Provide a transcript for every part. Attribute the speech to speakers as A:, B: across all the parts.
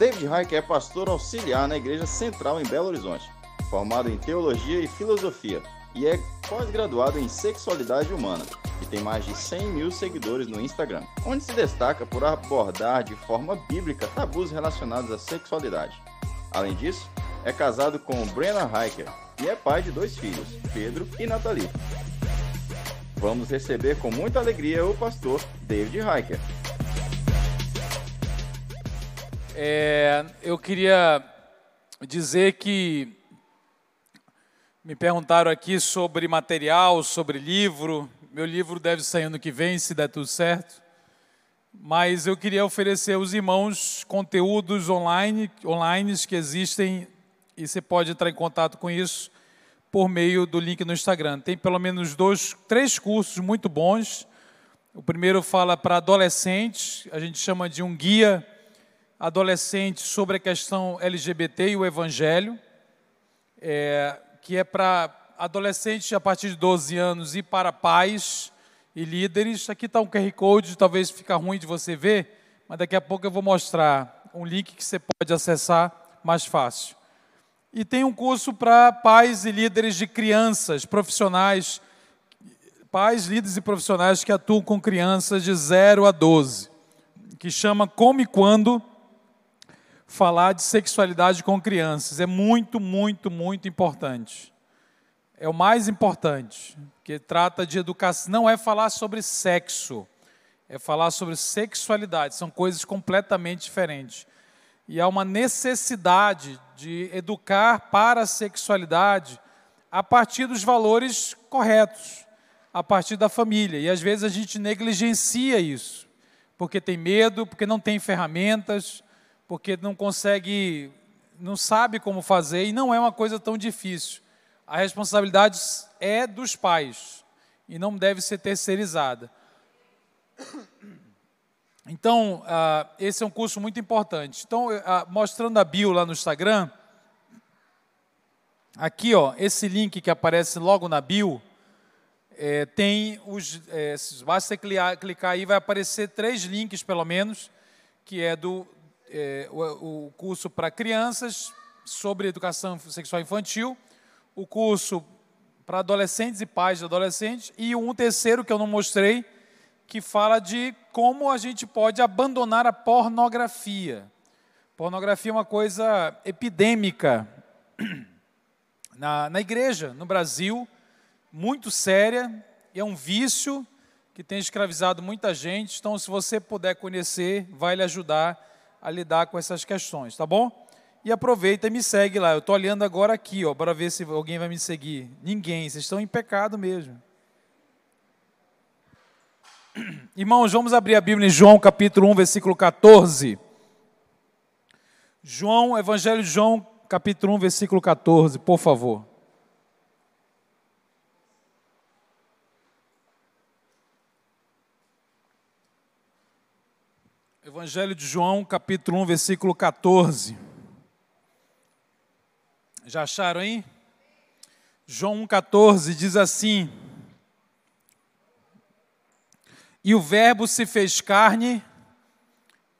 A: David Reich é pastor auxiliar na Igreja Central em Belo Horizonte, formado em Teologia e Filosofia e é pós-graduado em Sexualidade Humana e tem mais de 100 mil seguidores no Instagram, onde se destaca por abordar de forma bíblica tabus relacionados à sexualidade. Além disso, é casado com Brenna Hiker e é pai de dois filhos, Pedro e Nathalie. Vamos receber com muita alegria o pastor David Hiker.
B: É, eu queria dizer que me perguntaram aqui sobre material, sobre livro. Meu livro deve sair ano que vem, se der tudo certo. Mas eu queria oferecer aos irmãos conteúdos online, online que existem e você pode entrar em contato com isso por meio do link no Instagram. Tem pelo menos dois, três cursos muito bons. O primeiro fala para adolescentes, a gente chama de um guia adolescente sobre a questão LGBT e o Evangelho, é, que é para adolescentes a partir de 12 anos e para pais e líderes. Aqui está um QR Code, talvez fica ruim de você ver, mas daqui a pouco eu vou mostrar um link que você pode acessar mais fácil. E tem um curso para pais e líderes de crianças, profissionais, pais, líderes e profissionais que atuam com crianças de 0 a 12, que chama Como e Quando falar de sexualidade com crianças. É muito, muito, muito importante. É o mais importante, que trata de educação. Não é falar sobre sexo, é falar sobre sexualidade. São coisas completamente diferentes. E há uma necessidade de educar para a sexualidade a partir dos valores corretos, a partir da família. E às vezes a gente negligencia isso, porque tem medo, porque não tem ferramentas, porque não consegue, não sabe como fazer e não é uma coisa tão difícil. A responsabilidade é dos pais e não deve ser terceirizada. Então, uh, esse é um curso muito importante. Então, uh, mostrando a bio lá no Instagram, aqui, ó, esse link que aparece logo na bio, é, tem os. É, basta clicar, clicar aí, vai aparecer três links, pelo menos, que é do é, o, o curso para crianças sobre educação sexual infantil, o curso para adolescentes e pais de adolescentes, e um terceiro que eu não mostrei, que fala de como a gente pode abandonar a pornografia. Pornografia é uma coisa epidêmica na, na igreja, no Brasil, muito séria, é um vício que tem escravizado muita gente. Então, se você puder conhecer, vai lhe ajudar a lidar com essas questões, tá bom? E aproveita e me segue lá. Eu estou olhando agora aqui, ó, para ver se alguém vai me seguir. Ninguém, vocês estão em pecado mesmo. Irmãos, vamos abrir a Bíblia em João capítulo 1, versículo 14. João, Evangelho de João, capítulo 1, versículo 14, por favor. Evangelho de João, capítulo 1, versículo 14. Já acharam aí? João 1,14 diz assim: e o Verbo se fez carne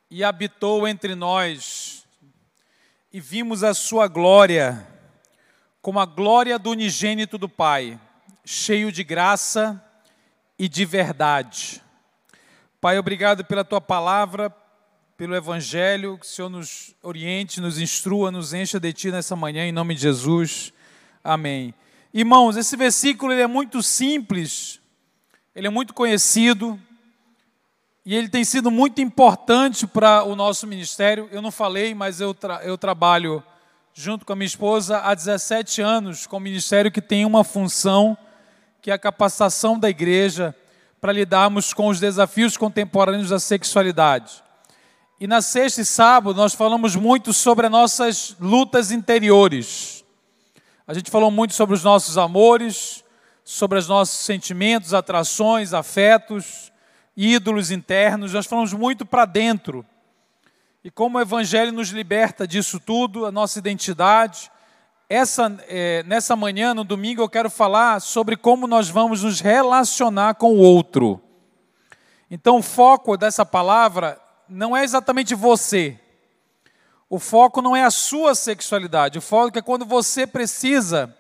B: e habitou entre nós, e vimos a sua glória, como a glória do unigênito do Pai, cheio de graça e de verdade. Pai, obrigado pela tua palavra, pelo evangelho, que o Senhor nos oriente, nos instrua, nos encha de ti nessa manhã, em nome de Jesus. Amém. Irmãos, esse versículo ele é muito simples, ele é muito conhecido, e ele tem sido muito importante para o nosso ministério. Eu não falei, mas eu, tra eu trabalho junto com a minha esposa há 17 anos com o ministério que tem uma função, que é a capacitação da igreja para lidarmos com os desafios contemporâneos da sexualidade. E na sexta e sábado nós falamos muito sobre as nossas lutas interiores. A gente falou muito sobre os nossos amores, sobre os nossos sentimentos, atrações, afetos ídolos internos, nós falamos muito para dentro. E como o Evangelho nos liberta disso tudo, a nossa identidade. Essa, é, nessa manhã, no domingo, eu quero falar sobre como nós vamos nos relacionar com o outro. Então, o foco dessa palavra não é exatamente você. O foco não é a sua sexualidade, o foco é quando você precisa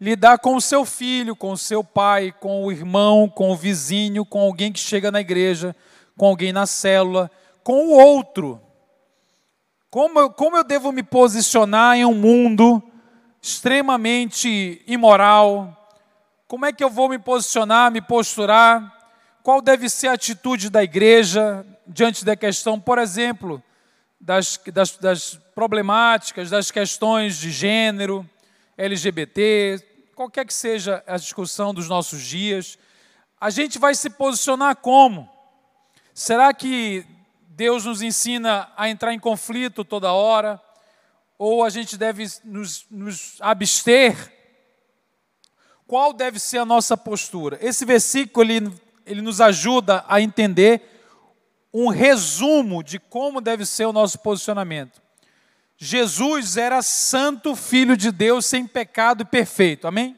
B: lidar com o seu filho, com o seu pai, com o irmão, com o vizinho, com alguém que chega na igreja, com alguém na célula, com o outro. Como eu, como eu devo me posicionar em um mundo extremamente imoral? Como é que eu vou me posicionar, me posturar? Qual deve ser a atitude da igreja diante da questão, por exemplo, das, das, das problemáticas, das questões de gênero, LGBT, qualquer que seja a discussão dos nossos dias? A gente vai se posicionar como? Será que Deus nos ensina a entrar em conflito toda hora? Ou a gente deve nos, nos abster? Qual deve ser a nossa postura? Esse versículo ele ele nos ajuda a entender um resumo de como deve ser o nosso posicionamento. Jesus era santo filho de Deus, sem pecado e perfeito, amém?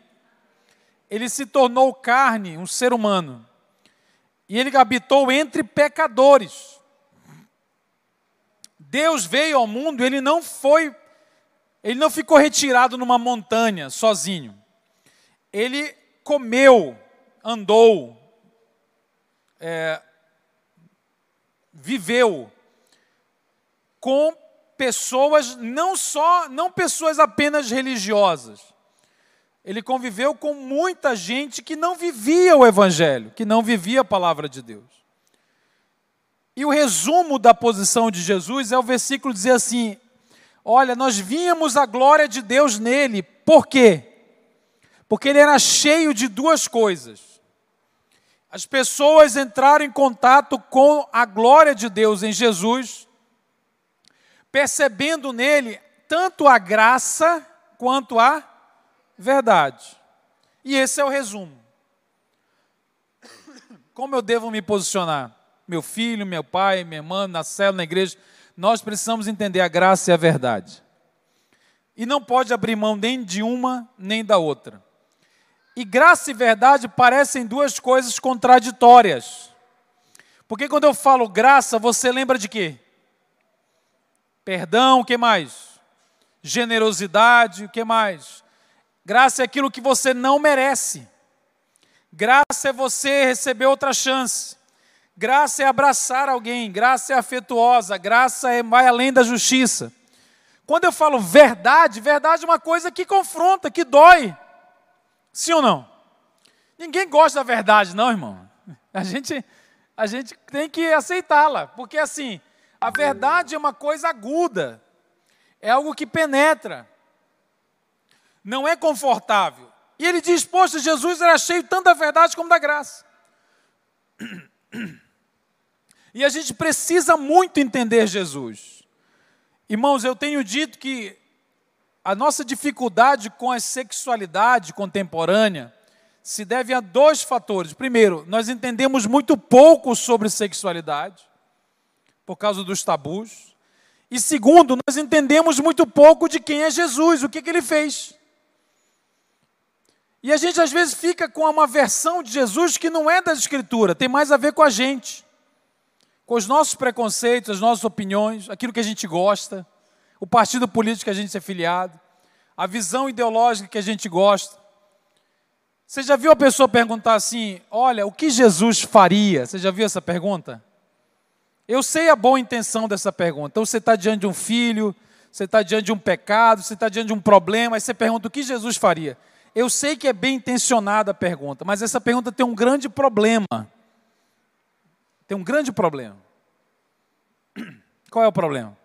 B: Ele se tornou carne, um ser humano, e ele habitou entre pecadores. Deus veio ao mundo, ele não foi, ele não ficou retirado numa montanha sozinho. Ele comeu, andou, é, viveu com pessoas não só, não pessoas apenas religiosas. Ele conviveu com muita gente que não vivia o evangelho, que não vivia a palavra de Deus. E o resumo da posição de Jesus é o versículo dizer assim: Olha, nós víamos a glória de Deus nele. Por quê? Porque ele era cheio de duas coisas as pessoas entraram em contato com a glória de Deus em Jesus, percebendo nele tanto a graça quanto a verdade. E esse é o resumo. Como eu devo me posicionar? Meu filho, meu pai, minha irmã, na célula, na igreja, nós precisamos entender a graça e a verdade. E não pode abrir mão nem de uma nem da outra. E graça e verdade parecem duas coisas contraditórias. Porque quando eu falo graça, você lembra de quê? Perdão, o que mais? Generosidade, o que mais? Graça é aquilo que você não merece. Graça é você receber outra chance. Graça é abraçar alguém, graça é afetuosa, graça é vai além da justiça. Quando eu falo verdade, verdade é uma coisa que confronta, que dói. Sim ou não? Ninguém gosta da verdade, não, irmão. A gente, a gente tem que aceitá-la, porque assim, a verdade é uma coisa aguda, é algo que penetra, não é confortável. E ele diz: Poxa, Jesus era cheio tanto da verdade como da graça. E a gente precisa muito entender Jesus. Irmãos, eu tenho dito que a nossa dificuldade com a sexualidade contemporânea se deve a dois fatores. Primeiro, nós entendemos muito pouco sobre sexualidade, por causa dos tabus. E segundo, nós entendemos muito pouco de quem é Jesus, o que, que ele fez. E a gente às vezes fica com uma versão de Jesus que não é da Escritura, tem mais a ver com a gente, com os nossos preconceitos, as nossas opiniões, aquilo que a gente gosta o partido político que a gente é filiado, a visão ideológica que a gente gosta. Você já viu a pessoa perguntar assim: olha, o que Jesus faria? Você já viu essa pergunta? Eu sei a boa intenção dessa pergunta. Então você está diante de um filho, você está diante de um pecado, você está diante de um problema, aí você pergunta o que Jesus faria. Eu sei que é bem intencionada a pergunta, mas essa pergunta tem um grande problema. Tem um grande problema. Qual é o problema?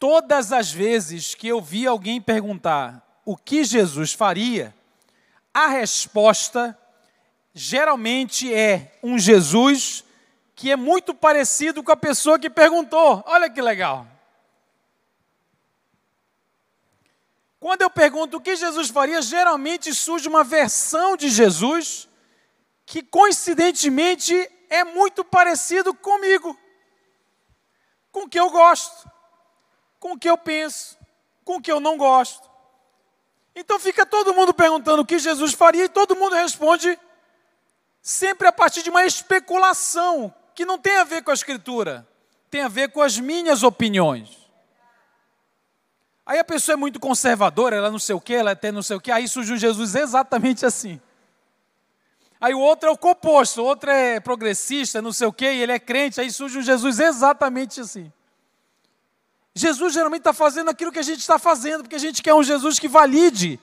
B: Todas as vezes que eu vi alguém perguntar o que Jesus faria, a resposta geralmente é um Jesus que é muito parecido com a pessoa que perguntou. Olha que legal. Quando eu pergunto o que Jesus faria, geralmente surge uma versão de Jesus que coincidentemente é muito parecido comigo, com o que eu gosto com o que eu penso, com o que eu não gosto. Então fica todo mundo perguntando o que Jesus faria e todo mundo responde sempre a partir de uma especulação que não tem a ver com a Escritura, tem a ver com as minhas opiniões. Aí a pessoa é muito conservadora, ela não sei o que, ela tem não sei o que, aí surge um Jesus exatamente assim. Aí o outro é o composto, o outro é progressista, não sei o que, e ele é crente, aí surge um Jesus exatamente assim. Jesus geralmente está fazendo aquilo que a gente está fazendo, porque a gente quer um Jesus que valide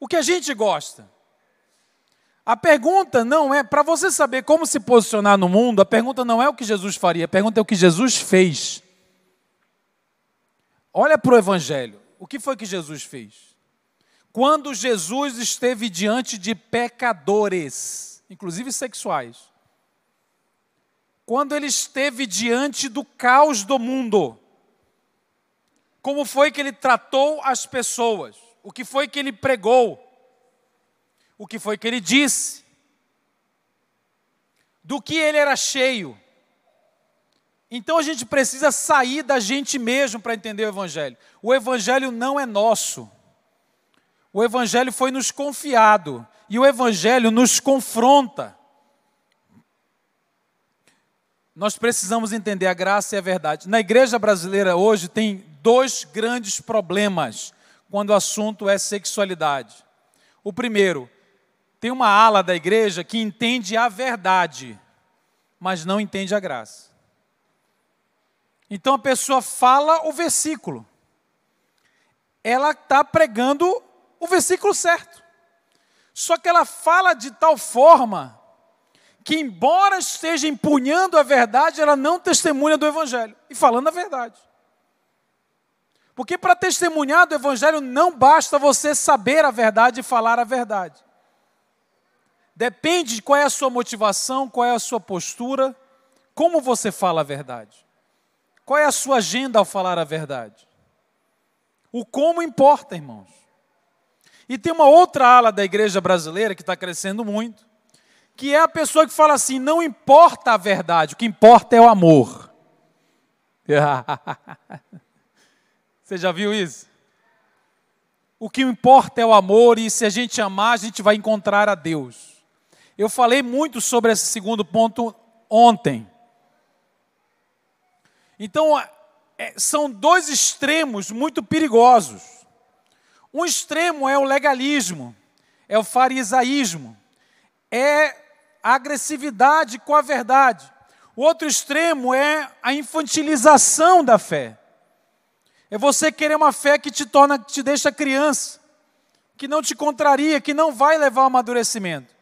B: o que a gente gosta. A pergunta não é, para você saber como se posicionar no mundo, a pergunta não é o que Jesus faria, a pergunta é o que Jesus fez. Olha para o Evangelho. O que foi que Jesus fez? Quando Jesus esteve diante de pecadores, inclusive sexuais, quando ele esteve diante do caos do mundo, como foi que ele tratou as pessoas? O que foi que ele pregou? O que foi que ele disse? Do que ele era cheio? Então a gente precisa sair da gente mesmo para entender o Evangelho. O Evangelho não é nosso. O Evangelho foi nos confiado. E o Evangelho nos confronta. Nós precisamos entender a graça e a verdade. Na igreja brasileira hoje tem dois grandes problemas quando o assunto é sexualidade. O primeiro, tem uma ala da igreja que entende a verdade, mas não entende a graça. Então a pessoa fala o versículo. Ela está pregando o versículo certo. Só que ela fala de tal forma que, embora esteja empunhando a verdade, ela não testemunha do Evangelho e falando a verdade. Porque para testemunhar do Evangelho não basta você saber a verdade e falar a verdade. Depende de qual é a sua motivação, qual é a sua postura, como você fala a verdade. Qual é a sua agenda ao falar a verdade? O como importa, irmãos. E tem uma outra ala da igreja brasileira que está crescendo muito, que é a pessoa que fala assim: não importa a verdade, o que importa é o amor. Você já viu isso? O que importa é o amor, e se a gente amar, a gente vai encontrar a Deus. Eu falei muito sobre esse segundo ponto ontem. Então, é, são dois extremos muito perigosos. Um extremo é o legalismo, é o farisaísmo, é a agressividade com a verdade. O outro extremo é a infantilização da fé. É você querer uma fé que te torna, que te deixa criança, que não te contraria, que não vai levar ao amadurecimento.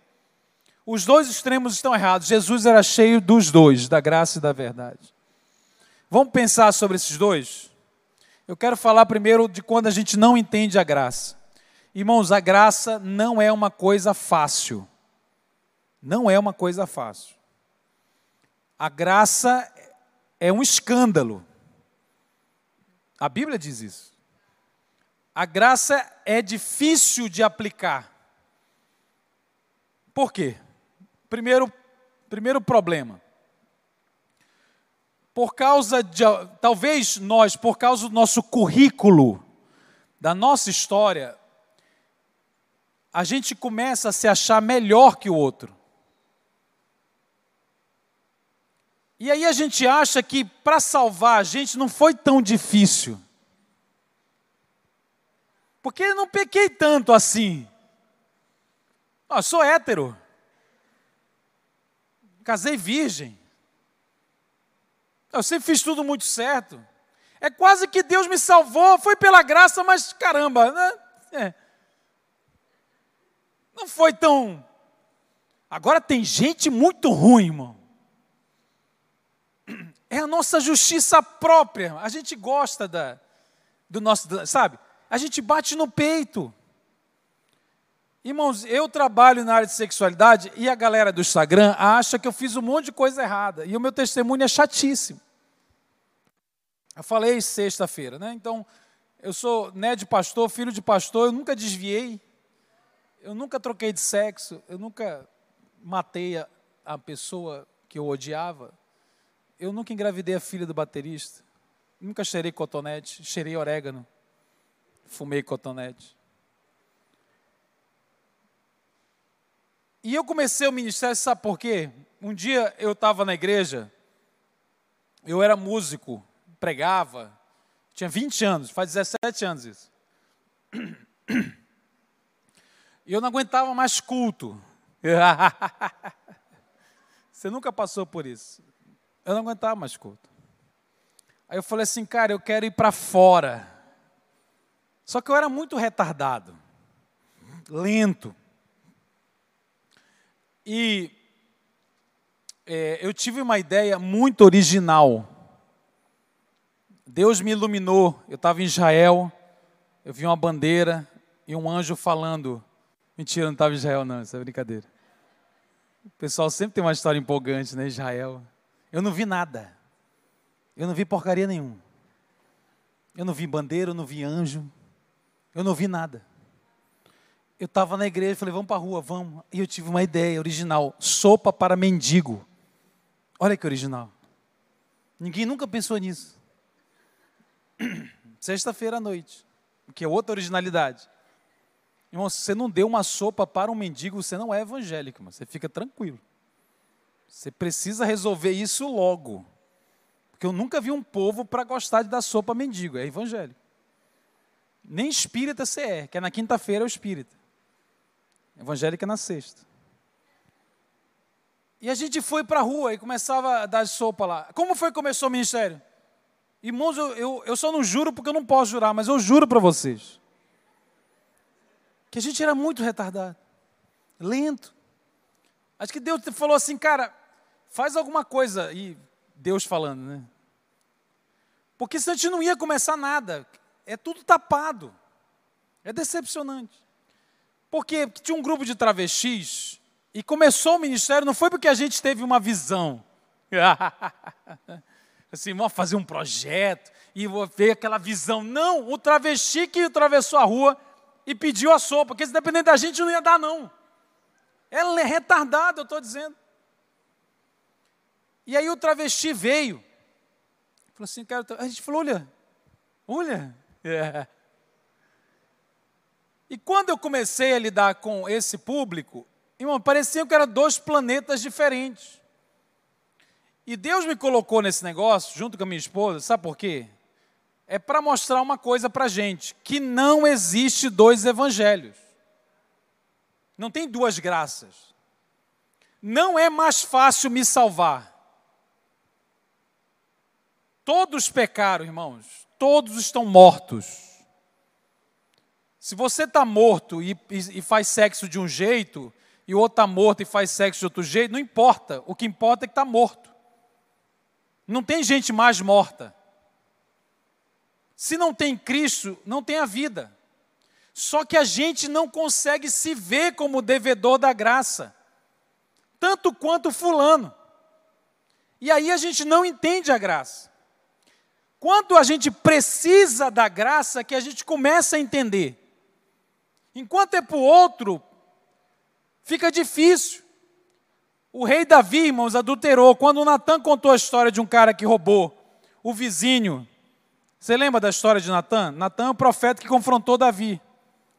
B: Os dois extremos estão errados. Jesus era cheio dos dois, da graça e da verdade. Vamos pensar sobre esses dois? Eu quero falar primeiro de quando a gente não entende a graça. Irmãos, a graça não é uma coisa fácil. Não é uma coisa fácil. A graça é um escândalo. A Bíblia diz isso. A graça é difícil de aplicar. Por quê? Primeiro, primeiro problema por causa de, talvez nós, por causa do nosso currículo, da nossa história, a gente começa a se achar melhor que o outro. E aí a gente acha que para salvar a gente não foi tão difícil. Porque eu não pequei tanto assim. Eu sou hétero. Casei virgem. Eu sempre fiz tudo muito certo. É quase que Deus me salvou, foi pela graça, mas caramba, né? É. Não foi tão. Agora tem gente muito ruim, irmão. É a nossa justiça própria. A gente gosta da, do nosso, sabe? A gente bate no peito. Irmãos, eu trabalho na área de sexualidade e a galera do Instagram acha que eu fiz um monte de coisa errada. E o meu testemunho é chatíssimo. Eu falei sexta-feira, né? Então, eu sou neto de pastor, filho de pastor, eu nunca desviei, eu nunca troquei de sexo, eu nunca matei a, a pessoa que eu odiava, eu nunca engravidei a filha do baterista, nunca cheirei cotonete, cheirei orégano, fumei cotonete. E eu comecei o ministério, sabe por quê? Um dia eu estava na igreja, eu era músico, pregava, Tinha 20 anos, faz 17 anos isso. E eu não aguentava mais culto. Você nunca passou por isso. Eu não aguentava mais culto. Aí eu falei assim, cara, eu quero ir para fora. Só que eu era muito retardado, lento. E é, eu tive uma ideia muito original. Deus me iluminou. Eu estava em Israel, eu vi uma bandeira e um anjo falando. Mentira, não estava em Israel, não, isso é brincadeira. O pessoal sempre tem uma história empolgante, né? Israel. Eu não vi nada. Eu não vi porcaria nenhuma. Eu não vi bandeira, eu não vi anjo. Eu não vi nada. Eu estava na igreja, falei, vamos para a rua, vamos. E eu tive uma ideia original: sopa para mendigo. Olha que original. Ninguém nunca pensou nisso. Sexta-feira à noite, que é outra originalidade. Irmão, se você não deu uma sopa para um mendigo, você não é evangélico, mas você fica tranquilo. Você precisa resolver isso logo. Porque eu nunca vi um povo para gostar de dar sopa mendigo, é evangélico. Nem espírita você é, que é na quinta-feira é o espírita. Evangélica é na sexta. E a gente foi para a rua e começava a dar sopa lá. Como foi que começou o ministério? Irmãos, eu, eu, eu só não juro porque eu não posso jurar, mas eu juro para vocês que a gente era muito retardado, lento. Acho que Deus falou assim, cara, faz alguma coisa. E Deus falando, né? Porque senão a gente não ia começar nada. É tudo tapado. É decepcionante. Porque tinha um grupo de travestis e começou o ministério, não foi porque a gente teve uma visão. assim, vamos fazer um projeto e vou ver aquela visão. Não, o travesti que atravessou a rua e pediu a sopa, porque se depender da gente não ia dar, não. Ela é retardada, eu estou dizendo. E aí o travesti veio. Falou assim, cara, a gente falou, olha, olha. É. E quando eu comecei a lidar com esse público, irmão, parecia que eram dois planetas diferentes. E Deus me colocou nesse negócio, junto com a minha esposa, sabe por quê? é para mostrar uma coisa para a gente: que não existe dois evangelhos. Não tem duas graças. Não é mais fácil me salvar. Todos pecaram, irmãos. Todos estão mortos. Se você está morto e, e, e, faz sexo de um jeito, e o outro está morto e faz sexo de outro jeito, não importa. O que importa é que está morto. Não tem gente mais morta. Se não tem Cristo, não tem a vida. Só que a gente não consegue se ver como devedor da graça, tanto quanto Fulano. E aí a gente não entende a graça. Quando a gente precisa da graça, que a gente começa a entender. Enquanto é para o outro, fica difícil. O rei Davi, irmãos, adulterou. Quando Natan contou a história de um cara que roubou o vizinho você lembra da história de Natan? Natan é o profeta que confrontou Davi.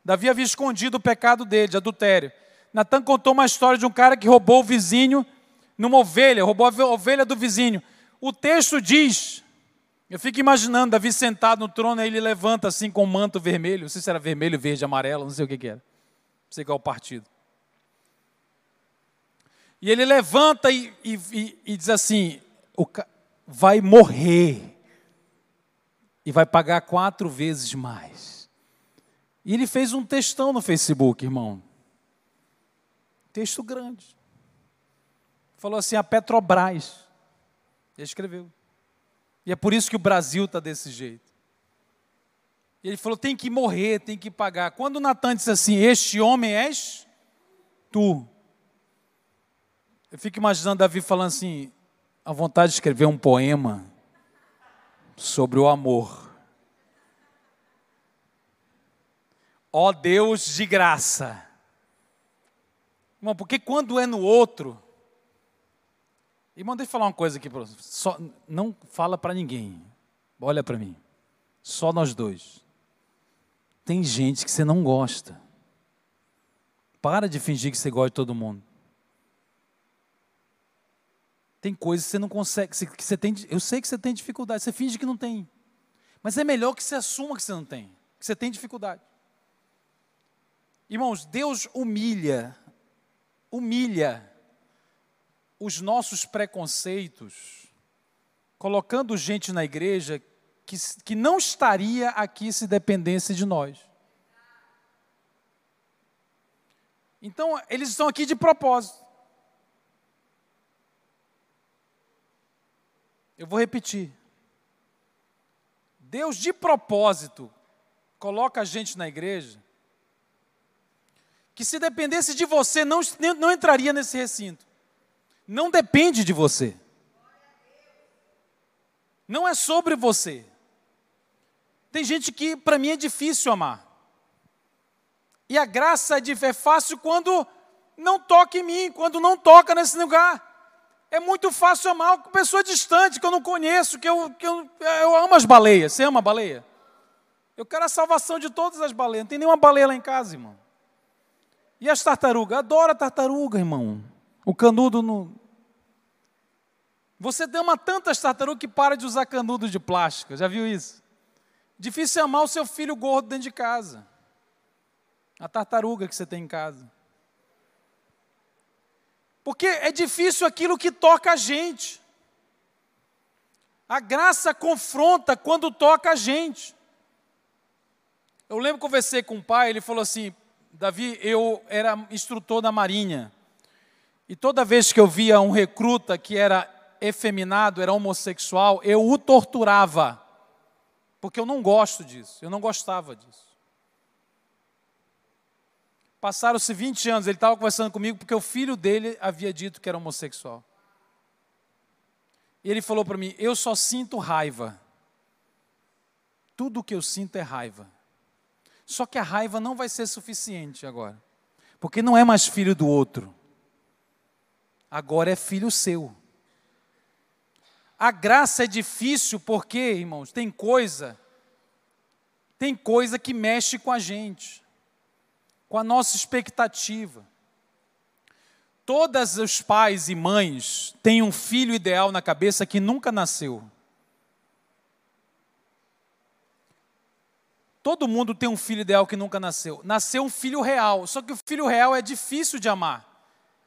B: Davi havia escondido o pecado dele, de adultério. Natan contou uma história de um cara que roubou o vizinho numa ovelha, roubou a ovelha do vizinho. O texto diz, eu fico imaginando Davi sentado no trono, aí ele levanta assim com um manto vermelho, não sei se era vermelho, verde, amarelo, não sei o que, que era. Não sei qual o partido. E ele levanta e, e, e diz assim: vai morrer e vai pagar quatro vezes mais. E ele fez um textão no Facebook, irmão. Texto grande. Falou assim: a Petrobras. Ele escreveu. E é por isso que o Brasil está desse jeito. E ele falou: tem que morrer, tem que pagar. Quando Natan disse assim: Este homem és tu. Eu fico imaginando Davi falando assim: a vontade de escrever um poema sobre o amor. Ó Deus de graça. Irmão, porque quando é no outro. Irmão, deixa eu falar uma coisa aqui. Só, não fala para ninguém. Olha para mim. Só nós dois. Tem gente que você não gosta. Para de fingir que você gosta de todo mundo. Tem coisas que você não consegue, que você tem, eu sei que você tem dificuldade, você finge que não tem. Mas é melhor que você assuma que você não tem, que você tem dificuldade. Irmãos, Deus humilha, humilha os nossos preconceitos, colocando gente na igreja que, que não estaria aqui se dependesse de nós. Então, eles estão aqui de propósito. Eu vou repetir. Deus, de propósito, coloca a gente na igreja que se dependesse de você, não, não entraria nesse recinto. Não depende de você. Não é sobre você. Tem gente que, para mim, é difícil amar. E a graça de é fácil quando não toca em mim, quando não toca nesse lugar. É muito fácil amar uma pessoa distante, que eu não conheço, que eu, que eu, eu amo as baleias. Você ama baleia? Eu quero a salvação de todas as baleias. Não tem nenhuma baleia lá em casa, irmão. E as tartarugas? Adoro a tartaruga, irmão. O canudo no. Você ama tantas tartarugas que para de usar canudo de plástico. Já viu isso? Difícil é amar o seu filho gordo dentro de casa. A tartaruga que você tem em casa. Porque é difícil aquilo que toca a gente. A graça confronta quando toca a gente. Eu lembro que conversei com o pai, ele falou assim: Davi, eu era instrutor da Marinha. E toda vez que eu via um recruta que era efeminado, era homossexual, eu o torturava. Porque eu não gosto disso, eu não gostava disso. Passaram-se 20 anos, ele estava conversando comigo porque o filho dele havia dito que era homossexual. E ele falou para mim: Eu só sinto raiva. Tudo que eu sinto é raiva. Só que a raiva não vai ser suficiente agora, porque não é mais filho do outro, agora é filho seu. A graça é difícil porque, irmãos, tem coisa, tem coisa que mexe com a gente, com a nossa expectativa. Todos os pais e mães têm um filho ideal na cabeça que nunca nasceu. Todo mundo tem um filho ideal que nunca nasceu. Nasceu um filho real, só que o filho real é difícil de amar,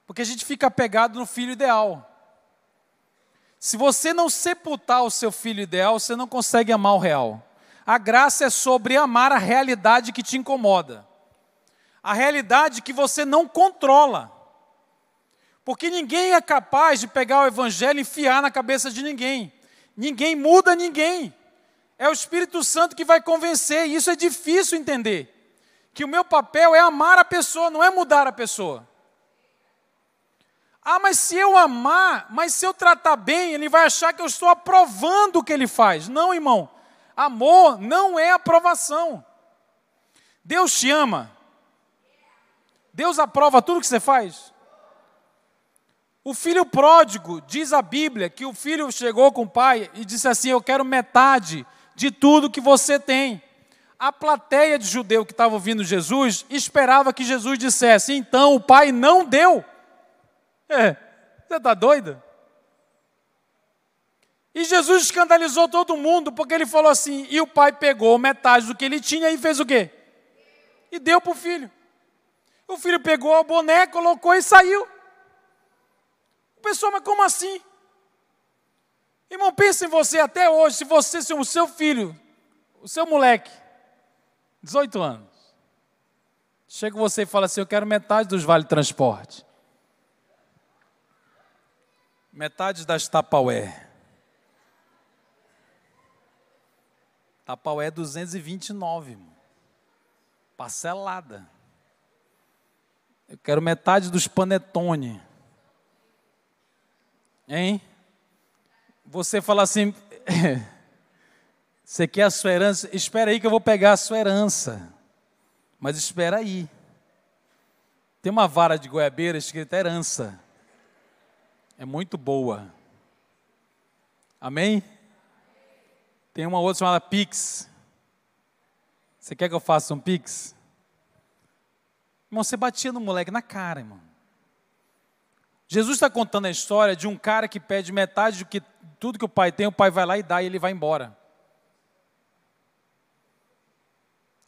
B: porque a gente fica apegado no filho ideal. Se você não sepultar o seu filho ideal, você não consegue amar o real. A graça é sobre amar a realidade que te incomoda, a realidade que você não controla. Porque ninguém é capaz de pegar o evangelho e enfiar na cabeça de ninguém. Ninguém muda ninguém. É o Espírito Santo que vai convencer, e isso é difícil entender. Que o meu papel é amar a pessoa, não é mudar a pessoa. Ah, mas se eu amar, mas se eu tratar bem, ele vai achar que eu estou aprovando o que ele faz. Não, irmão. Amor não é aprovação. Deus te ama. Deus aprova tudo que você faz. O filho pródigo, diz a Bíblia, que o filho chegou com o pai e disse assim: Eu quero metade de tudo que você tem. A plateia de judeu que estava ouvindo Jesus esperava que Jesus dissesse: então o pai não deu. É, você está doida? E Jesus escandalizou todo mundo, porque ele falou assim: e o pai pegou metade do que ele tinha e fez o quê? E deu para o filho. O filho pegou o boné, colocou e saiu. O pessoal, mas como assim? Irmão, pense em você até hoje, se você, se o seu filho, o seu moleque, 18 anos, chega você e fala assim: Eu quero metade dos vale transporte, metade das Tapaué. Tapaué 229, irmão. Parcelada. Eu quero metade dos panetone. Hein? Você fala assim: você quer a sua herança? Espera aí que eu vou pegar a sua herança. Mas espera aí. Tem uma vara de goiabeira escrita herança. É muito boa. Amém? Tem uma outra chamada Pix. Você quer que eu faça um Pix? Irmão, você batia no moleque na cara, irmão. Jesus está contando a história de um cara que pede metade do que tudo que o pai tem, o pai vai lá e dá e ele vai embora.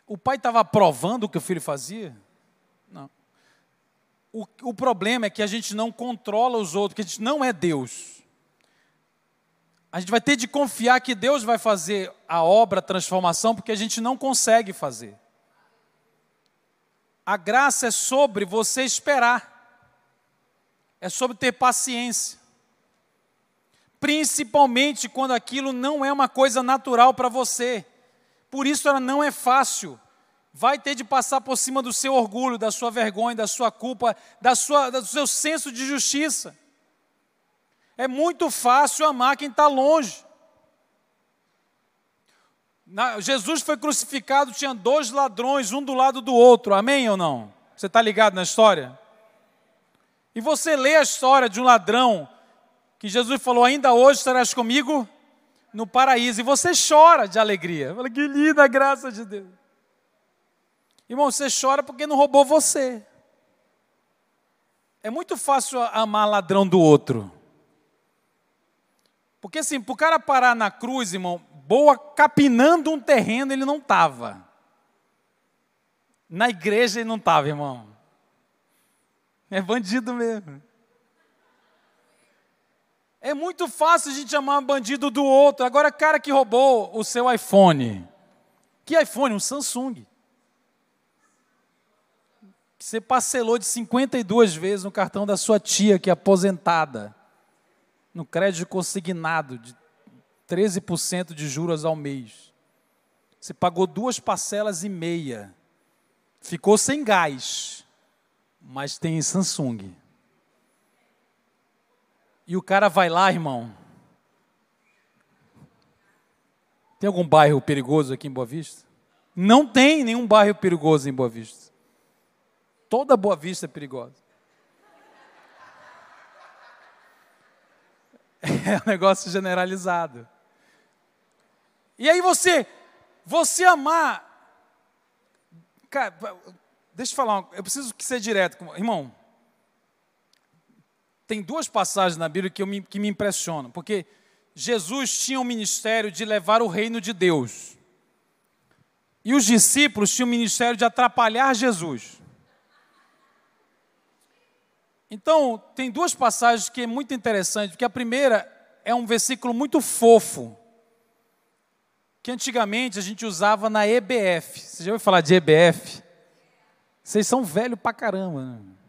B: O pai estava aprovando o que o filho fazia? Não. O, o problema é que a gente não controla os outros, que a gente não é Deus. A gente vai ter de confiar que Deus vai fazer a obra, a transformação, porque a gente não consegue fazer. A graça é sobre você esperar, é sobre ter paciência. Principalmente quando aquilo não é uma coisa natural para você. Por isso ela não é fácil. Vai ter de passar por cima do seu orgulho, da sua vergonha, da sua culpa, da sua, do seu senso de justiça. É muito fácil amar quem está longe. Na, Jesus foi crucificado, tinha dois ladrões, um do lado do outro, amém ou não? Você está ligado na história? E você lê a história de um ladrão que Jesus falou: Ainda hoje estarás comigo no paraíso. E você chora de alegria. Fala, que linda a graça de Deus. Irmão, você chora porque não roubou você. É muito fácil amar ladrão do outro. Porque assim, para o cara parar na cruz, irmão, boa, capinando um terreno, ele não estava. Na igreja ele não estava, irmão. É bandido mesmo. É muito fácil a gente chamar bandido do outro. Agora, cara que roubou o seu iPhone. Que iPhone? Um Samsung. Que você parcelou de 52 vezes no cartão da sua tia, que é aposentada. No crédito consignado de 13% de juros ao mês. Você pagou duas parcelas e meia. Ficou sem gás. Mas tem Samsung. E o cara vai lá, irmão. Tem algum bairro perigoso aqui em Boa Vista? Não tem nenhum bairro perigoso em Boa Vista. Toda Boa Vista é perigosa. É um negócio generalizado. E aí você, você amar. Cara, deixa eu falar, eu preciso que ser direto. Irmão, tem duas passagens na Bíblia que, me, que me impressionam, porque Jesus tinha o um ministério de levar o reino de Deus. E os discípulos tinham o ministério de atrapalhar Jesus. Então, tem duas passagens que é muito interessante, porque a primeira é um versículo muito fofo, que antigamente a gente usava na EBF. Você já ouviu falar de EBF? Vocês são velhos pra caramba. Né?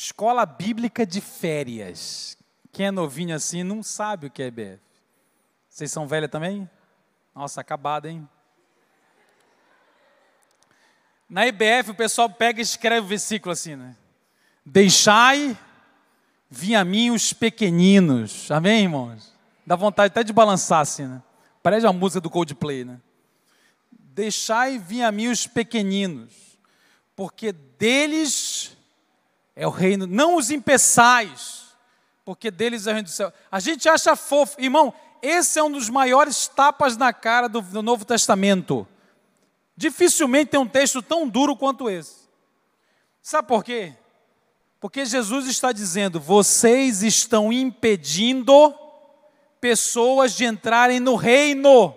B: Escola Bíblica de Férias. Quem é novinho assim não sabe o que é EBF. Vocês são velhos também? Nossa, acabado, hein? Na EBF o pessoal pega e escreve o versículo assim, né? Deixai vir a mim os pequeninos. Amém, irmãos? Dá vontade até de balançar assim, né? Parece a música do Coldplay, né? Deixai vir a mim os pequeninos, porque deles é o reino, não os impeçais, porque deles é o reino do céu. A gente acha fofo, irmão, esse é um dos maiores tapas na cara do, do Novo Testamento. Dificilmente tem um texto tão duro quanto esse. Sabe por quê? Porque Jesus está dizendo: vocês estão impedindo pessoas de entrarem no reino.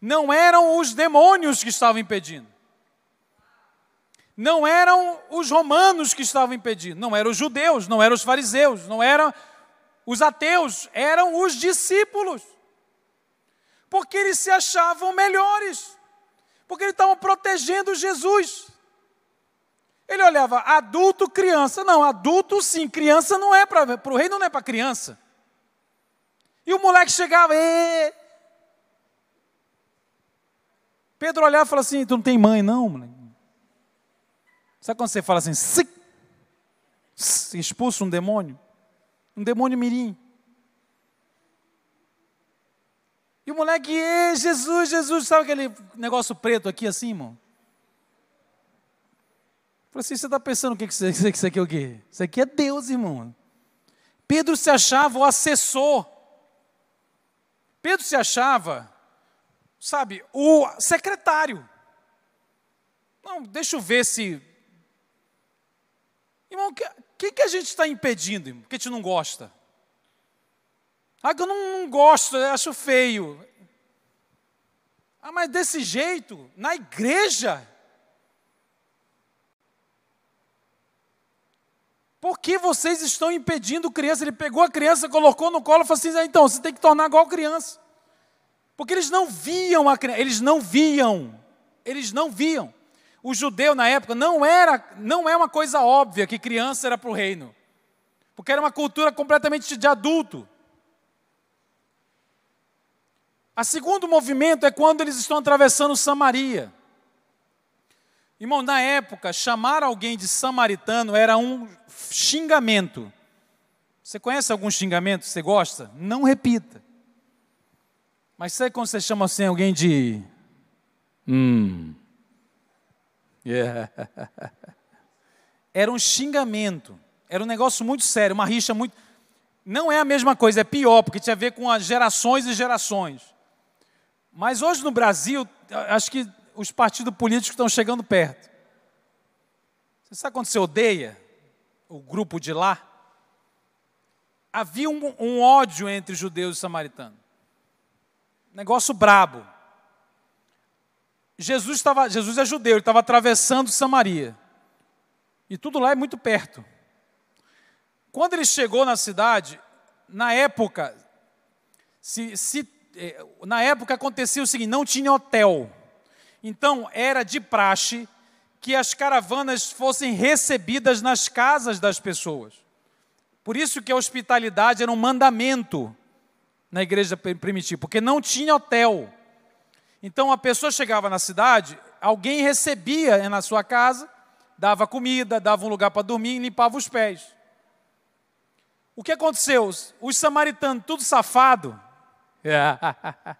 B: Não eram os demônios que estavam impedindo não eram os romanos que estavam impedindo, não eram os judeus, não eram os fariseus, não eram os ateus, eram os discípulos. Porque eles se achavam melhores, porque eles estavam protegendo Jesus. Ele olhava adulto, criança. Não, adulto sim, criança não é para o rei, não é para criança. E o moleque chegava, e Pedro olhava e falava assim: Tu não tem mãe, não, moleque. Sabe quando você fala assim, expulsa um demônio? Um demônio mirim. E o moleque, Jesus, Jesus, sabe aquele negócio preto aqui assim, irmão? Falei assim, você está pensando o que, que isso, isso aqui é o quê? Isso aqui é Deus, irmão. Pedro se achava o assessor. Pedro se achava, sabe, o secretário. Não, deixa eu ver se Irmão, o que, que a gente está impedindo, irmão? Que a gente não gosta? Ah, que eu não, não gosto, eu acho feio. Ah, mas desse jeito, na igreja? Por que vocês estão impedindo criança? Ele pegou a criança, colocou no colo e falou assim: ah, então, você tem que tornar igual criança. Porque eles não viam a criança, eles não viam, eles não viam. O judeu na época não era, não é uma coisa óbvia que criança era para o reino, porque era uma cultura completamente de adulto. A segundo movimento é quando eles estão atravessando Samaria. Irmão, na época, chamar alguém de samaritano era um xingamento. Você conhece algum xingamento? Você gosta? Não repita. Mas sabe quando você chama assim alguém de. Hum. Yeah. Era um xingamento. Era um negócio muito sério, uma rixa muito. Não é a mesma coisa, é pior, porque tinha a ver com as gerações e gerações. Mas hoje no Brasil, acho que os partidos políticos estão chegando perto. Você sabe quando você odeia o grupo de lá? Havia um, um ódio entre judeus e samaritanos. Negócio brabo. Jesus estava, Jesus é judeu, ele estava atravessando Samaria. E tudo lá é muito perto. Quando ele chegou na cidade, na época, se, se, eh, na época acontecia o seguinte: não tinha hotel. Então era de praxe que as caravanas fossem recebidas nas casas das pessoas. Por isso que a hospitalidade era um mandamento na igreja primitiva, porque não tinha hotel. Então a pessoa chegava na cidade, alguém recebia na sua casa, dava comida, dava um lugar para dormir e limpava os pés. O que aconteceu? Os samaritanos, tudo safado,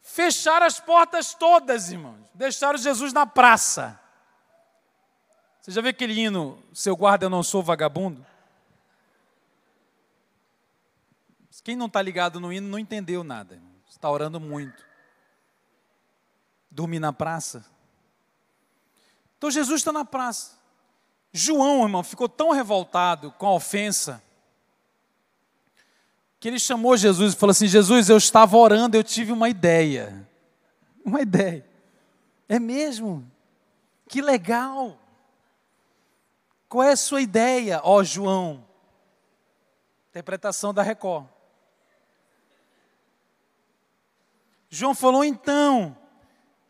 B: fecharam as portas todas, irmãos. Deixaram Jesus na praça. Você já viu aquele hino, seu guarda, eu não sou vagabundo? Quem não está ligado no hino não entendeu nada. Está orando muito. Dormir na praça. Então Jesus está na praça. João, irmão, ficou tão revoltado com a ofensa que ele chamou Jesus e falou assim: Jesus, eu estava orando, eu tive uma ideia. Uma ideia. É mesmo? Que legal. Qual é a sua ideia, ó João? Interpretação da Record. João falou: então,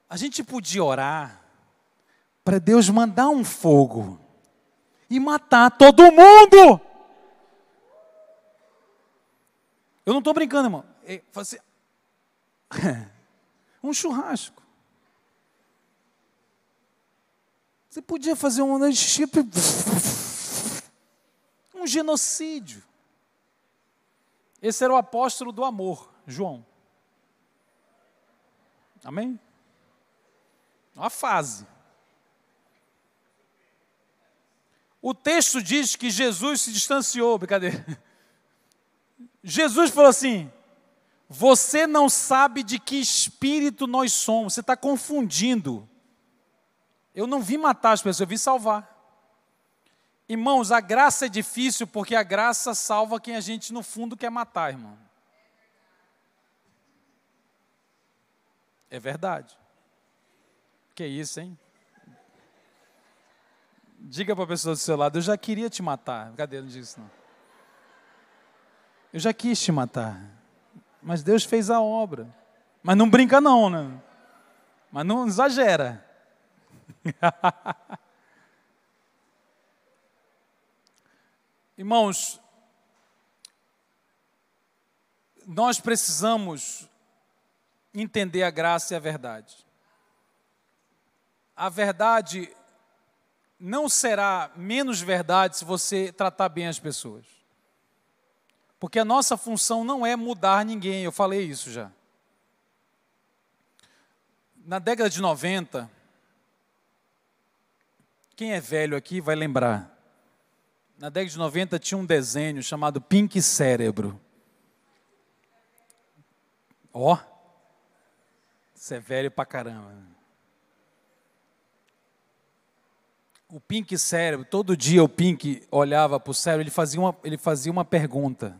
B: a gente podia orar para Deus mandar um fogo e matar todo mundo. Eu não estou brincando, irmão. É, um churrasco. Você podia fazer um um genocídio. Esse era o apóstolo do amor, João. Amém? Uma fase. O texto diz que Jesus se distanciou, brincadeira. Jesus falou assim: Você não sabe de que espírito nós somos, você está confundindo. Eu não vim matar as pessoas, eu vim salvar. Irmãos, a graça é difícil porque a graça salva quem a gente no fundo quer matar, irmão. É verdade. Que isso, hein? Diga para a pessoa do seu lado, eu já queria te matar. Cadê? Não diz isso não. Eu já quis te matar. Mas Deus fez a obra. Mas não brinca não, né? Mas não exagera. Irmãos, nós precisamos entender a graça e a verdade. A verdade não será menos verdade se você tratar bem as pessoas. Porque a nossa função não é mudar ninguém, eu falei isso já. Na década de 90, quem é velho aqui vai lembrar. Na década de 90 tinha um desenho chamado Pink Cérebro. Ó, oh, você é velho pra caramba. O Pink cérebro, todo dia o Pink olhava para o cérebro, ele fazia, uma, ele fazia uma pergunta.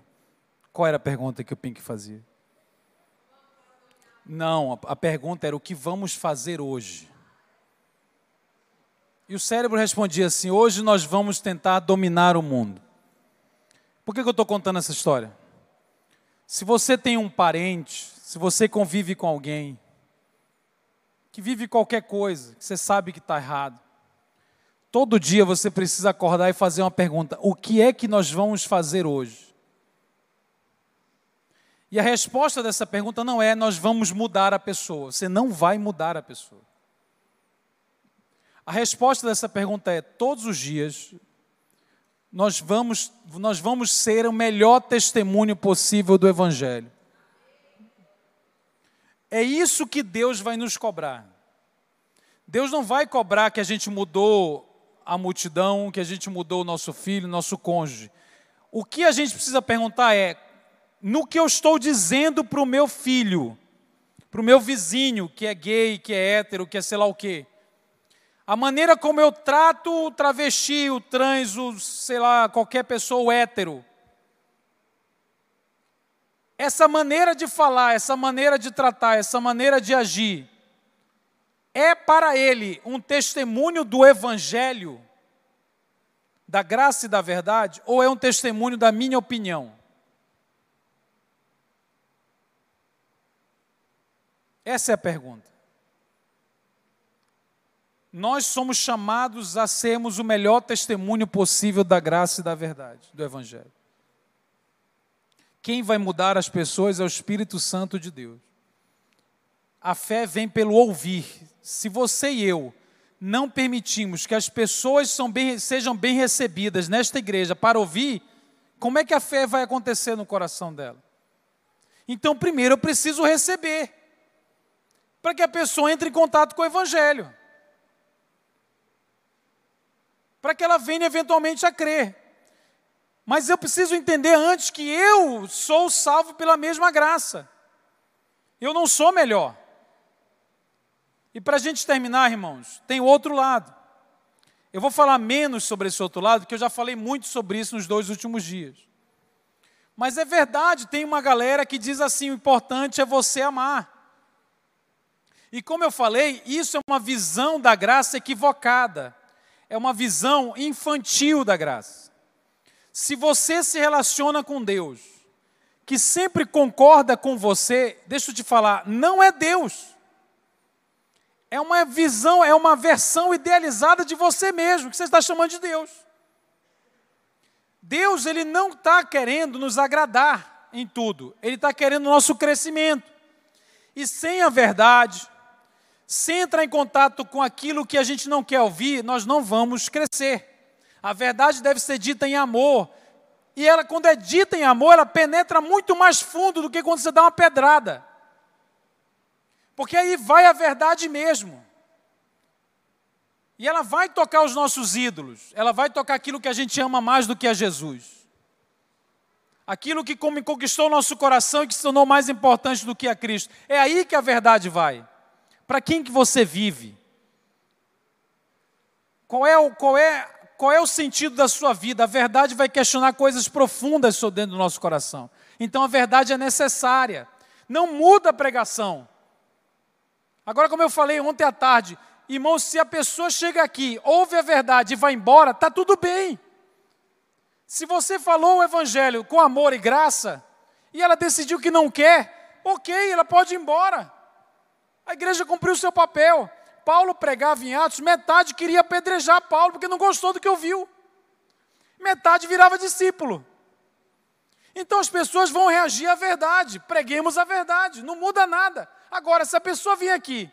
B: Qual era a pergunta que o Pink fazia? Não, a pergunta era o que vamos fazer hoje. E o cérebro respondia assim: hoje nós vamos tentar dominar o mundo. Por que, que eu estou contando essa história? Se você tem um parente, se você convive com alguém que vive qualquer coisa, que você sabe que está errado, todo dia você precisa acordar e fazer uma pergunta: o que é que nós vamos fazer hoje? E a resposta dessa pergunta não é nós vamos mudar a pessoa. Você não vai mudar a pessoa. A resposta dessa pergunta é: todos os dias nós vamos, nós vamos ser o melhor testemunho possível do Evangelho. É isso que Deus vai nos cobrar. Deus não vai cobrar que a gente mudou a multidão, que a gente mudou o nosso filho, nosso cônjuge. O que a gente precisa perguntar é: no que eu estou dizendo para o meu filho, para o meu vizinho, que é gay, que é hétero, que é sei lá o quê. A maneira como eu trato o travesti, o trans, o, sei lá, qualquer pessoa hétero. Essa maneira de falar, essa maneira de tratar, essa maneira de agir, é para ele um testemunho do Evangelho, da graça e da verdade, ou é um testemunho da minha opinião? Essa é a pergunta. Nós somos chamados a sermos o melhor testemunho possível da graça e da verdade, do Evangelho. Quem vai mudar as pessoas é o Espírito Santo de Deus. A fé vem pelo ouvir. Se você e eu não permitimos que as pessoas bem, sejam bem recebidas nesta igreja para ouvir, como é que a fé vai acontecer no coração dela? Então, primeiro eu preciso receber para que a pessoa entre em contato com o Evangelho. Para que ela venha eventualmente a crer. Mas eu preciso entender antes que eu sou salvo pela mesma graça. Eu não sou melhor. E para a gente terminar, irmãos, tem outro lado. Eu vou falar menos sobre esse outro lado, porque eu já falei muito sobre isso nos dois últimos dias. Mas é verdade, tem uma galera que diz assim: o importante é você amar. E como eu falei, isso é uma visão da graça equivocada, é uma visão infantil da graça. Se você se relaciona com Deus, que sempre concorda com você, deixa eu te falar, não é Deus. É uma visão, é uma versão idealizada de você mesmo, que você está chamando de Deus. Deus, ele não está querendo nos agradar em tudo, ele está querendo o nosso crescimento. E sem a verdade, sem entrar em contato com aquilo que a gente não quer ouvir, nós não vamos crescer. A verdade deve ser dita em amor. E ela, quando é dita em amor, ela penetra muito mais fundo do que quando você dá uma pedrada. Porque aí vai a verdade mesmo. E ela vai tocar os nossos ídolos. Ela vai tocar aquilo que a gente ama mais do que a Jesus. Aquilo que conquistou o nosso coração e que se tornou mais importante do que a Cristo. É aí que a verdade vai. Para quem que você vive? Qual é, qual, é, qual é o sentido da sua vida? A verdade vai questionar coisas profundas dentro do nosso coração. Então a verdade é necessária. Não muda a pregação. Agora, como eu falei ontem à tarde, irmão, se a pessoa chega aqui, ouve a verdade e vai embora, está tudo bem. Se você falou o evangelho com amor e graça, e ela decidiu que não quer, ok, ela pode ir embora. A igreja cumpriu o seu papel. Paulo pregava em Atos, metade queria apedrejar Paulo porque não gostou do que ouviu. Metade virava discípulo. Então as pessoas vão reagir à verdade. Preguemos a verdade, não muda nada. Agora, se a pessoa vem aqui,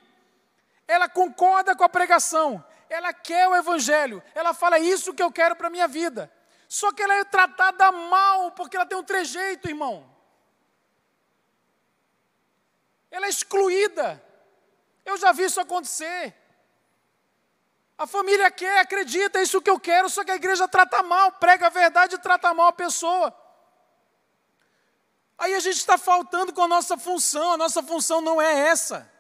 B: ela concorda com a pregação, ela quer o evangelho, ela fala é isso que eu quero para a minha vida. Só que ela é tratada mal porque ela tem um trejeito, irmão. Ela é excluída. Eu já vi isso acontecer. A família quer, acredita, é isso que eu quero, só que a igreja trata mal, prega a verdade e trata mal a pessoa. Aí a gente está faltando com a nossa função, a nossa função não é essa.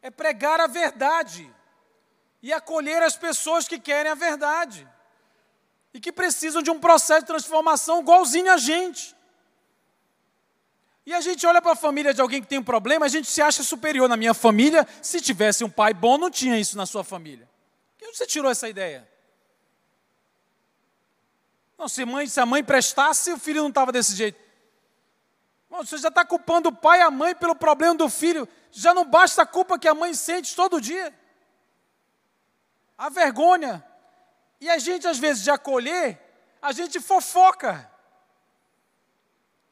B: É pregar a verdade e acolher as pessoas que querem a verdade e que precisam de um processo de transformação igualzinho a gente. E a gente olha para a família de alguém que tem um problema, a gente se acha superior. Na minha família, se tivesse um pai bom, não tinha isso na sua família. De onde você tirou essa ideia? Não, se, mãe, se a mãe prestasse, o filho não estava desse jeito. Bom, você já está culpando o pai e a mãe pelo problema do filho. Já não basta a culpa que a mãe sente todo dia. A vergonha. E a gente, às vezes, de acolher, a gente fofoca.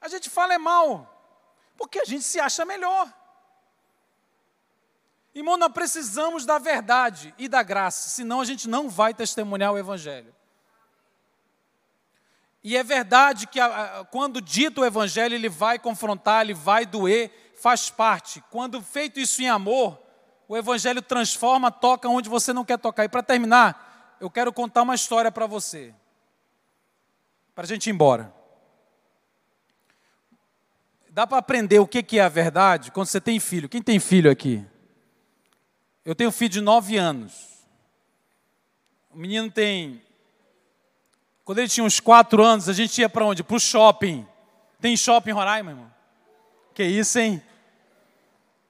B: A gente fala é mal. Porque a gente se acha melhor. Irmão, nós precisamos da verdade e da graça, senão a gente não vai testemunhar o Evangelho. E é verdade que quando dito o Evangelho, ele vai confrontar, ele vai doer, faz parte. Quando feito isso em amor, o Evangelho transforma, toca onde você não quer tocar. E para terminar, eu quero contar uma história para você, para a gente ir embora. Dá para aprender o que é a verdade quando você tem filho. Quem tem filho aqui? Eu tenho um filho de nove anos. O menino tem. Quando ele tinha uns quatro anos, a gente ia para onde? Para o shopping. Tem shopping em Roraima, irmão? Que isso, hein?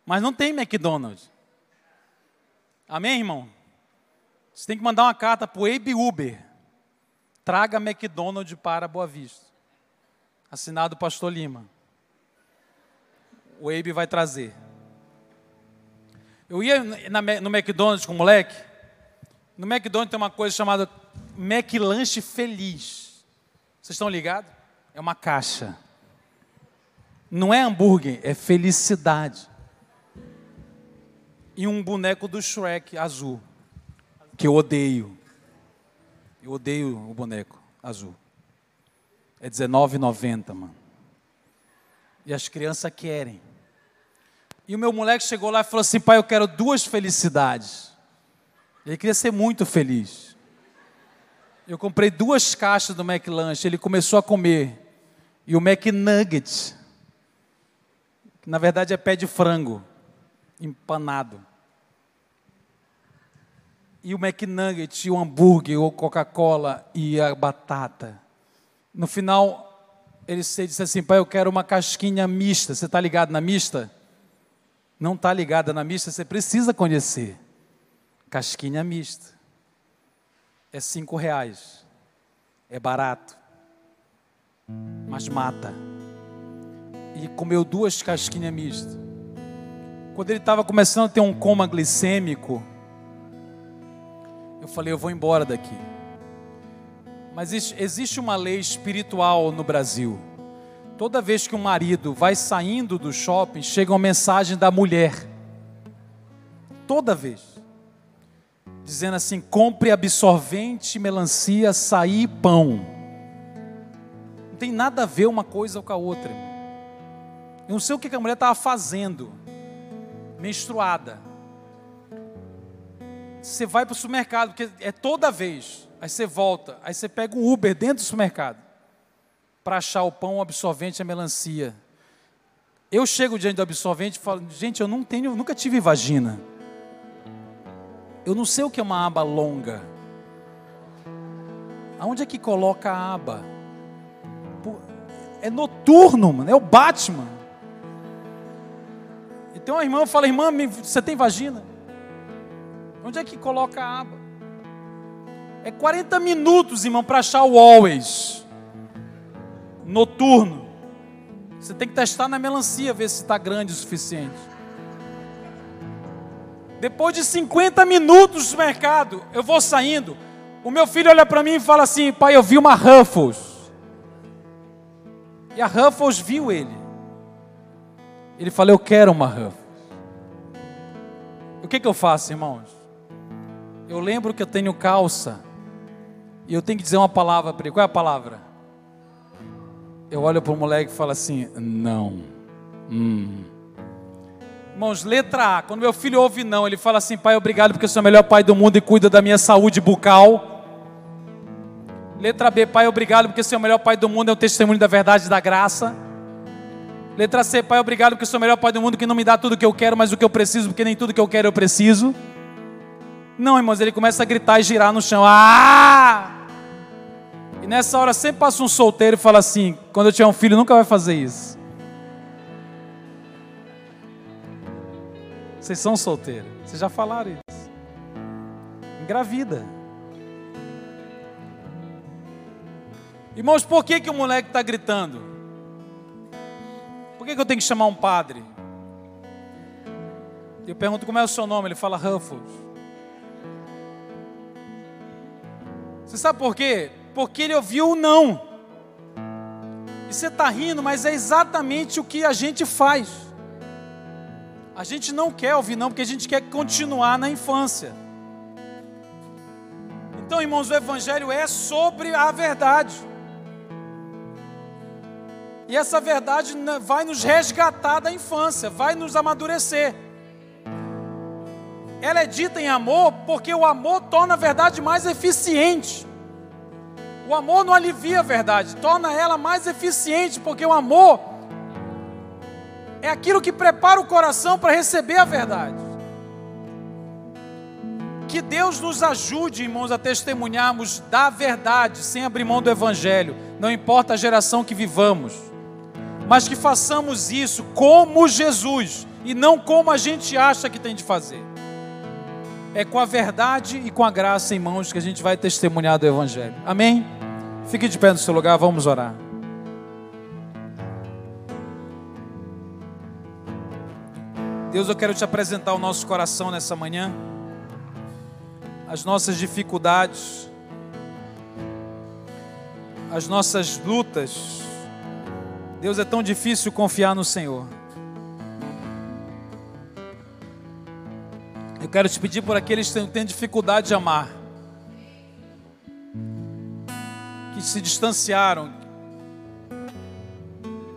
B: Mas não tem McDonald's. Amém, irmão? Você tem que mandar uma carta para o Abe Uber. Traga McDonald's para Boa Vista. Assinado Pastor Lima o Abe vai trazer. Eu ia no McDonald's com o moleque. No McDonald's tem uma coisa chamada McLanche Feliz. Vocês estão ligados? É uma caixa. Não é hambúrguer, é felicidade. E um boneco do Shrek azul, que eu odeio. Eu odeio o boneco azul. É R$19,90, mano. E as crianças querem. E o meu moleque chegou lá e falou assim: pai, eu quero duas felicidades. Ele queria ser muito feliz. Eu comprei duas caixas do McLanche, ele começou a comer. E o McNugget, que na verdade é pé de frango, empanado. E o McNugget, e o hambúrguer, ou Coca-Cola e a batata. No final, ele disse assim: pai, eu quero uma casquinha mista. Você está ligado na mista? Não está ligada na mista, você precisa conhecer. Casquinha mista. É cinco reais. É barato. Mas mata. E comeu duas casquinhas mistas. Quando ele estava começando a ter um coma glicêmico, eu falei, eu vou embora daqui. Mas existe uma lei espiritual no Brasil Toda vez que um marido vai saindo do shopping, chega uma mensagem da mulher. Toda vez. Dizendo assim: compre absorvente, melancia, açaí e pão. Não tem nada a ver uma coisa com a outra. Eu não sei o que a mulher estava fazendo. Menstruada. Você vai para o supermercado, porque é toda vez. Aí você volta, aí você pega um Uber dentro do supermercado para achar o pão, o absorvente, a melancia. Eu chego diante do absorvente e falo, gente, eu não tenho, nunca tive vagina. Eu não sei o que é uma aba longa. Aonde é que coloca a aba? É noturno, mano, é o Batman. Então a irmã fala, irmã, você tem vagina? Onde é que coloca a aba? É 40 minutos, irmão, para achar o always noturno. Você tem que testar na melancia, ver se está grande o suficiente. Depois de 50 minutos no mercado, eu vou saindo. O meu filho olha para mim e fala assim: Pai, eu vi uma Ruffles. E a Ruffles viu ele. Ele falou: Eu quero uma Ruffles. O que, que eu faço, irmãos? Eu lembro que eu tenho calça. E eu tenho que dizer uma palavra para ele. Qual é a palavra? Eu olho para o moleque e falo assim: não. Hum. Irmãos, letra A, quando meu filho ouve não, ele fala assim: Pai, obrigado porque é o melhor pai do mundo e cuida da minha saúde bucal. Letra B, Pai, obrigado porque é o melhor pai do mundo, é o testemunho da verdade e da graça. Letra C, Pai, obrigado porque é o melhor pai do mundo que não me dá tudo o que eu quero, mas o que eu preciso, porque nem tudo que eu quero eu preciso. Não, irmãos, ele começa a gritar e girar no chão. Ah! nessa hora sempre passa um solteiro e fala assim: quando eu tiver um filho, nunca vai fazer isso. Vocês são solteiros, vocês já falaram isso. Engravida. Irmãos, por que, que o moleque está gritando? Por que, que eu tenho que chamar um padre? Eu pergunto como é o seu nome, ele fala Ruffles. Você sabe por quê? Porque ele ouviu o não. E você está rindo, mas é exatamente o que a gente faz. A gente não quer ouvir não, porque a gente quer continuar na infância. Então, irmãos, o Evangelho é sobre a verdade. E essa verdade vai nos resgatar da infância, vai nos amadurecer. Ela é dita em amor porque o amor torna a verdade mais eficiente. O amor não alivia a verdade, torna ela mais eficiente, porque o amor é aquilo que prepara o coração para receber a verdade. Que Deus nos ajude, irmãos, a testemunharmos da verdade, sem abrir mão do Evangelho, não importa a geração que vivamos, mas que façamos isso como Jesus e não como a gente acha que tem de fazer. É com a verdade e com a graça em mãos que a gente vai testemunhar do Evangelho. Amém? Fique de pé no seu lugar, vamos orar. Deus, eu quero te apresentar o nosso coração nessa manhã, as nossas dificuldades, as nossas lutas. Deus, é tão difícil confiar no Senhor. Eu quero te pedir por aqueles que têm dificuldade de amar. Que se distanciaram,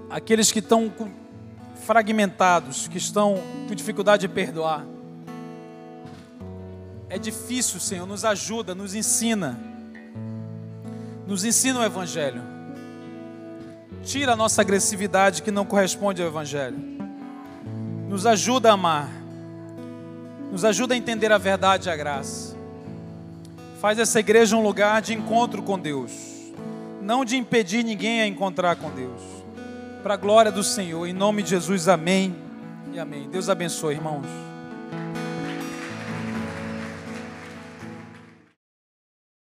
B: aqueles que estão fragmentados, que estão com dificuldade de perdoar. É difícil, Senhor, nos ajuda, nos ensina. Nos ensina o Evangelho. Tira a nossa agressividade que não corresponde ao Evangelho. Nos ajuda a amar. Nos ajuda a entender a verdade e a graça. Faz essa igreja um lugar de encontro com Deus não de impedir ninguém a encontrar com Deus. Para a glória do Senhor, em nome de Jesus, amém e amém. Deus abençoe, irmãos.